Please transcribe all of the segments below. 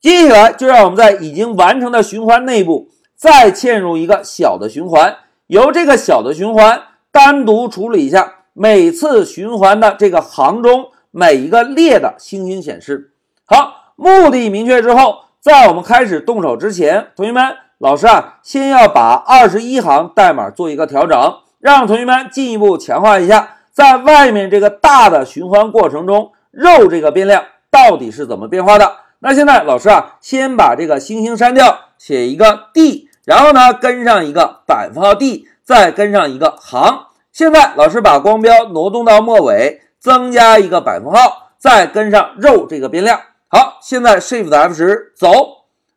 接下来就让我们在已经完成的循环内部再嵌入一个小的循环，由这个小的循环单独处理一下每次循环的这个行中每一个列的星星显示。好，目的明确之后，在我们开始动手之前，同学们，老师啊，先要把二十一行代码做一个调整，让同学们进一步强化一下，在外面这个大的循环过程中，肉这个变量到底是怎么变化的。那现在老师啊，先把这个星星删掉，写一个 d，然后呢跟上一个百分号 d，再跟上一个行。现在老师把光标挪动到末尾，增加一个百分号，再跟上肉这个变量。好，现在 Shift F 十走。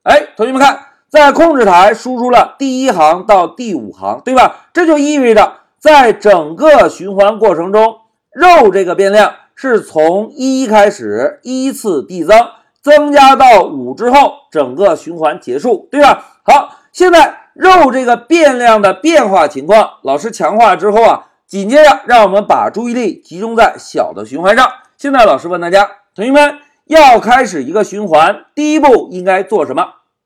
哎，同学们看，在控制台输出了第一行到第五行，对吧？这就意味着在整个循环过程中，肉这个变量是从一开始依次递增。增加到五之后，整个循环结束，对吧？好，现在肉这个变量的变化情况，老师强化之后啊，紧接着让我们把注意力集中在小的循环上。现在老师问大家，同学们要开始一个循环，第一步应该做什么？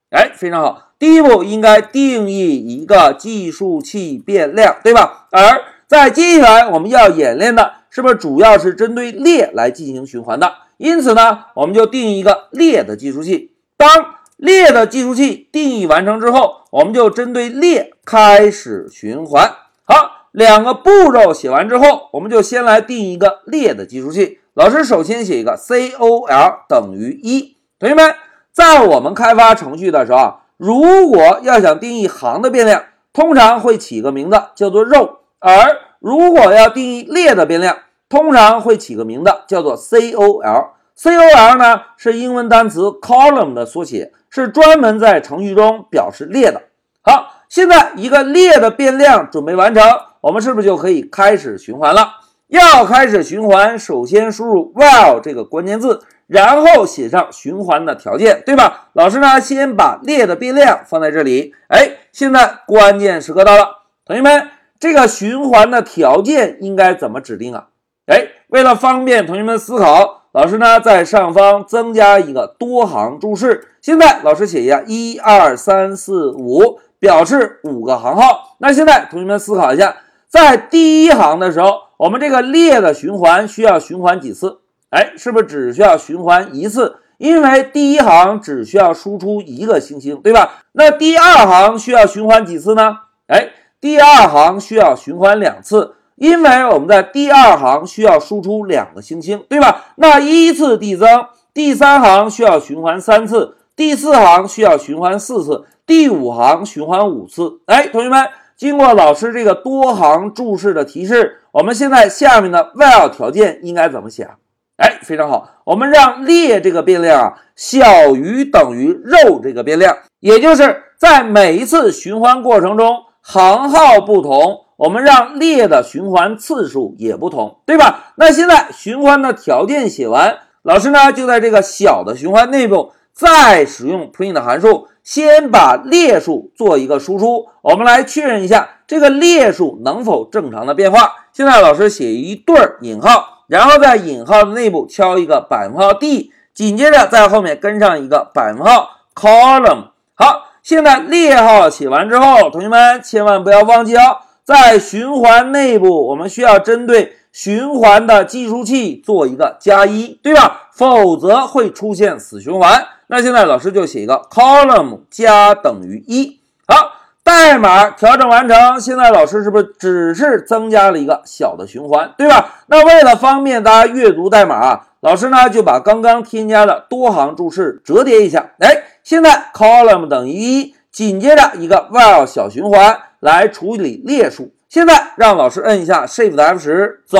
哎，非常好，第一步应该定义一个计数器变量，对吧？而在接下来我们要演练的，是不是主要是针对列来进行循环的？因此呢，我们就定义一个列的计数器。当列的计数器定义完成之后，我们就针对列开始循环。好，两个步骤写完之后，我们就先来定一个列的计数器。老师首先写一个 col 等于一。同学们，在我们开发程序的时候啊，如果要想定义行的变量，通常会起个名字叫做 row；而如果要定义列的变量，通常会起个名字叫做 col，col 呢是英文单词 column 的缩写，是专门在程序中表示列的。好，现在一个列的变量准备完成，我们是不是就可以开始循环了？要开始循环，首先输入 while 这个关键字，然后写上循环的条件，对吧？老师呢，先把列的变量放在这里。哎，现在关键时刻到了，同学们，这个循环的条件应该怎么指定啊？哎，为了方便同学们思考，老师呢在上方增加一个多行注释。现在老师写一下一二三四五，表示五个行号。那现在同学们思考一下，在第一行的时候，我们这个列的循环需要循环几次？哎，是不是只需要循环一次？因为第一行只需要输出一个星星，对吧？那第二行需要循环几次呢？哎，第二行需要循环两次。因为我们在第二行需要输出两个星星，对吧？那依次递增，第三行需要循环三次，第四行需要循环四次，第五行循环五次。哎，同学们，经过老师这个多行注释的提示，我们现在下面的 while 条件应该怎么写啊？哎，非常好，我们让列这个变量啊小于等于肉这个变量，也就是在每一次循环过程中，行号不同。我们让列的循环次数也不同，对吧？那现在循环的条件写完，老师呢就在这个小的循环内部再使用 print 函数，先把列数做一个输出。我们来确认一下这个列数能否正常的变化。现在老师写一对引号，然后在引号的内部敲一个百分号 d，紧接着在后面跟上一个百分号 column。好，现在列号写完之后，同学们千万不要忘记哦。在循环内部，我们需要针对循环的计数器做一个加一，对吧？否则会出现死循环。那现在老师就写一个 column 加等于一。好，代码调整完成。现在老师是不是只是增加了一个小的循环，对吧？那为了方便大家阅读代码啊，老师呢就把刚刚添加的多行注释折叠一下。哎，现在 column 等于一，紧接着一个 while 小循环。来处理列数。现在让老师摁一下 Shift F 十，走。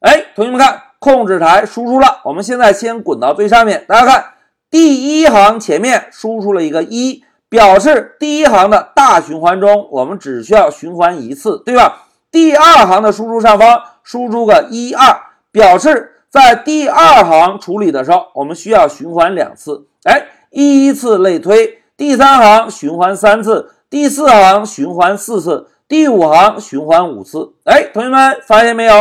哎，同学们看，控制台输出了。我们现在先滚到最上面，大家看，第一行前面输出了一个一，表示第一行的大循环中我们只需要循环一次，对吧？第二行的输出上方输出个一二，表示在第二行处理的时候我们需要循环两次。哎，依次类推，第三行循环三次。第四行循环四次，第五行循环五次。哎，同学们发现没有？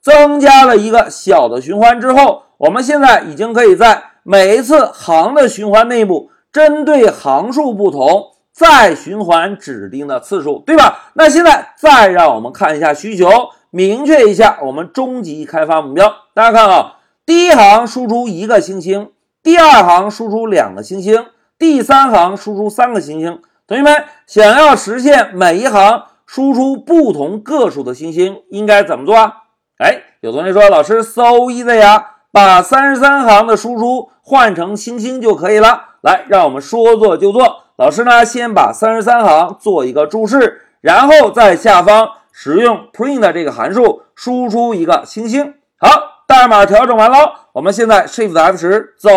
增加了一个小的循环之后，我们现在已经可以在每一次行的循环内部针对行数不同，再循环指定的次数，对吧？那现在再让我们看一下需求，明确一下我们终极开发目标。大家看啊，第一行输出一个星星，第二行输出两个星星，第三行输出三个星星。同学们想要实现每一行输出不同个数的星星，应该怎么做啊？哎，有同学说，老师 so easy 呀，把三十三行的输出换成星星就可以了。来，让我们说做就做。老师呢，先把三十三行做一个注释，然后在下方使用 print 这个函数输出一个星星。好，代码调整完了，我们现在 Shift F 十走。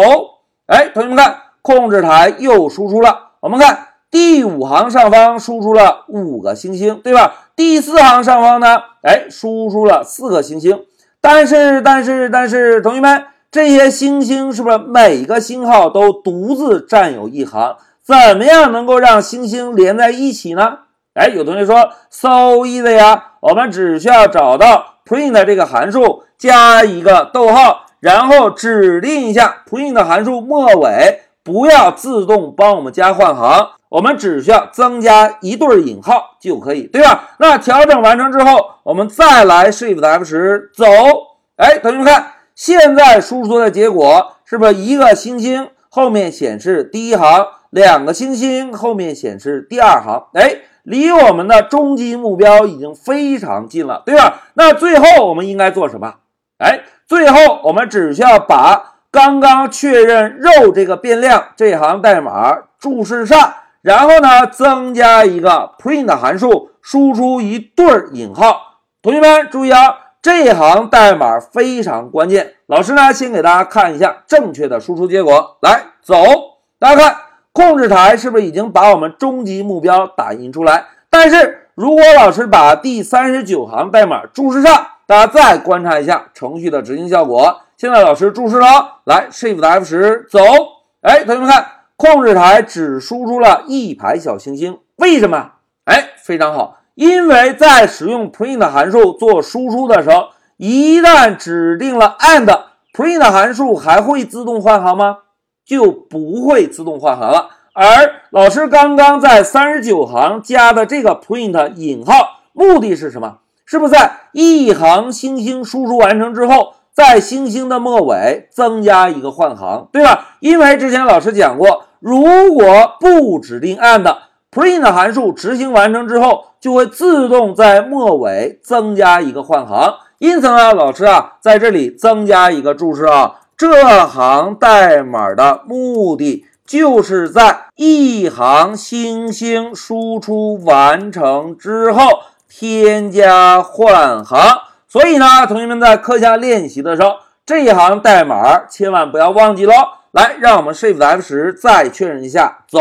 哎，同学们看，控制台又输出了。我们看。第五行上方输出了五个星星，对吧？第四行上方呢？哎，输出了四个星星。但是，但是，但是，同学们，这些星星是不是每个星号都独自占有一行？怎么样能够让星星连在一起呢？哎，有同学说，so easy 呀，我们只需要找到 print 这个函数，加一个逗号，然后指定一下 print 函数末尾不要自动帮我们加换行。我们只需要增加一对引号就可以，对吧？那调整完成之后，我们再来 Shift F 十走。哎，同学们看，现在输出的结果是不是一个星星后面显示第一行，两个星星后面显示第二行？哎，离我们的终极目标已经非常近了，对吧？那最后我们应该做什么？哎，最后我们只需要把刚刚确认肉这个变量这行代码注释上。然后呢，增加一个 print 函数，输出一对引号。同学们注意啊，这行代码非常关键。老师呢，先给大家看一下正确的输出结果。来，走，大家看，控制台是不是已经把我们终极目标打印出来？但是如果老师把第三十九行代码注释上，大家再观察一下程序的执行效果。现在老师注释了，来，Shift F 十，走。哎，同学们看。控制台只输出了一排小星星，为什么？哎，非常好，因为在使用 print 函数做输出的时候，一旦指定了 and，print 函数还会自动换行吗？就不会自动换行了。而老师刚刚在三十九行加的这个 print 引号，目的是什么？是不是在一行星星输出完成之后？在星星的末尾增加一个换行，对吧？因为之前老师讲过，如果不指定 and，print 函数执行完成之后，就会自动在末尾增加一个换行。因此呢，老师啊，在这里增加一个注释啊，这行代码的目的就是在一行星星输出完成之后添加换行。所以呢，同学们在课下练习的时候，这一行代码千万不要忘记喽。来，让我们 Shift F 十再确认一下，走。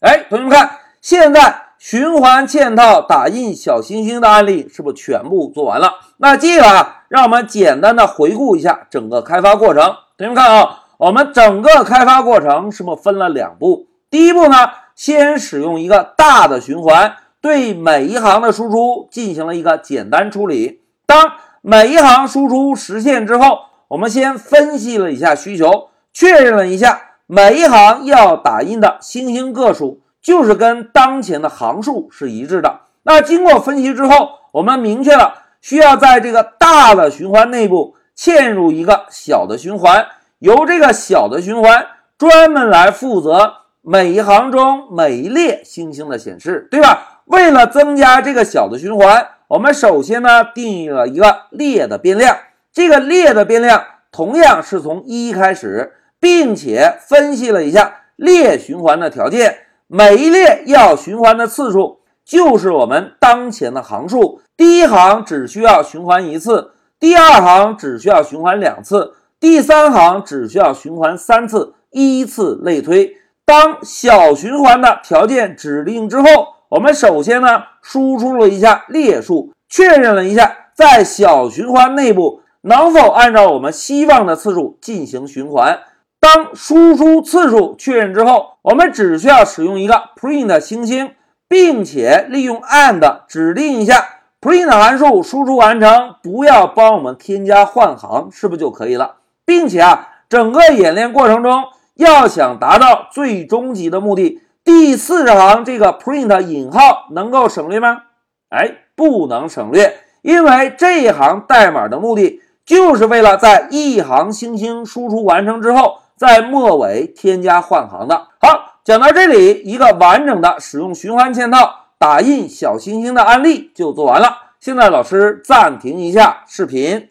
哎，同学们看，现在循环嵌套打印小星星的案例是不是全部做完了？那接下来，让我们简单的回顾一下整个开发过程。同学们看啊，我们整个开发过程是不是分了两步？第一步呢，先使用一个大的循环，对每一行的输出进行了一个简单处理。当每一行输出实现之后，我们先分析了一下需求，确认了一下每一行要打印的星星个数就是跟当前的行数是一致的。那经过分析之后，我们明确了需要在这个大的循环内部嵌入一个小的循环，由这个小的循环专门来负责每一行中每一列星星的显示，对吧？为了增加这个小的循环。我们首先呢定义了一个列的变量，这个列的变量同样是从一开始，并且分析了一下列循环的条件，每一列要循环的次数就是我们当前的行数，第一行只需要循环一次，第二行只需要循环两次，第三行只需要循环三次，依次类推。当小循环的条件指定之后。我们首先呢，输出了一下列数，确认了一下在小循环内部能否按照我们希望的次数进行循环。当输出次数确认之后，我们只需要使用一个 print 星星，并且利用 and 指定一下 print 函数输出完成，不要帮我们添加换行，是不是就可以了？并且啊，整个演练过程中要想达到最终极的目的，第四行这个 print 引号能够省略吗？哎，不能省略，因为这一行代码的目的就是为了在一行星星输出完成之后，在末尾添加换行的。好，讲到这里，一个完整的使用循环嵌套打印小星星的案例就做完了。现在老师暂停一下视频。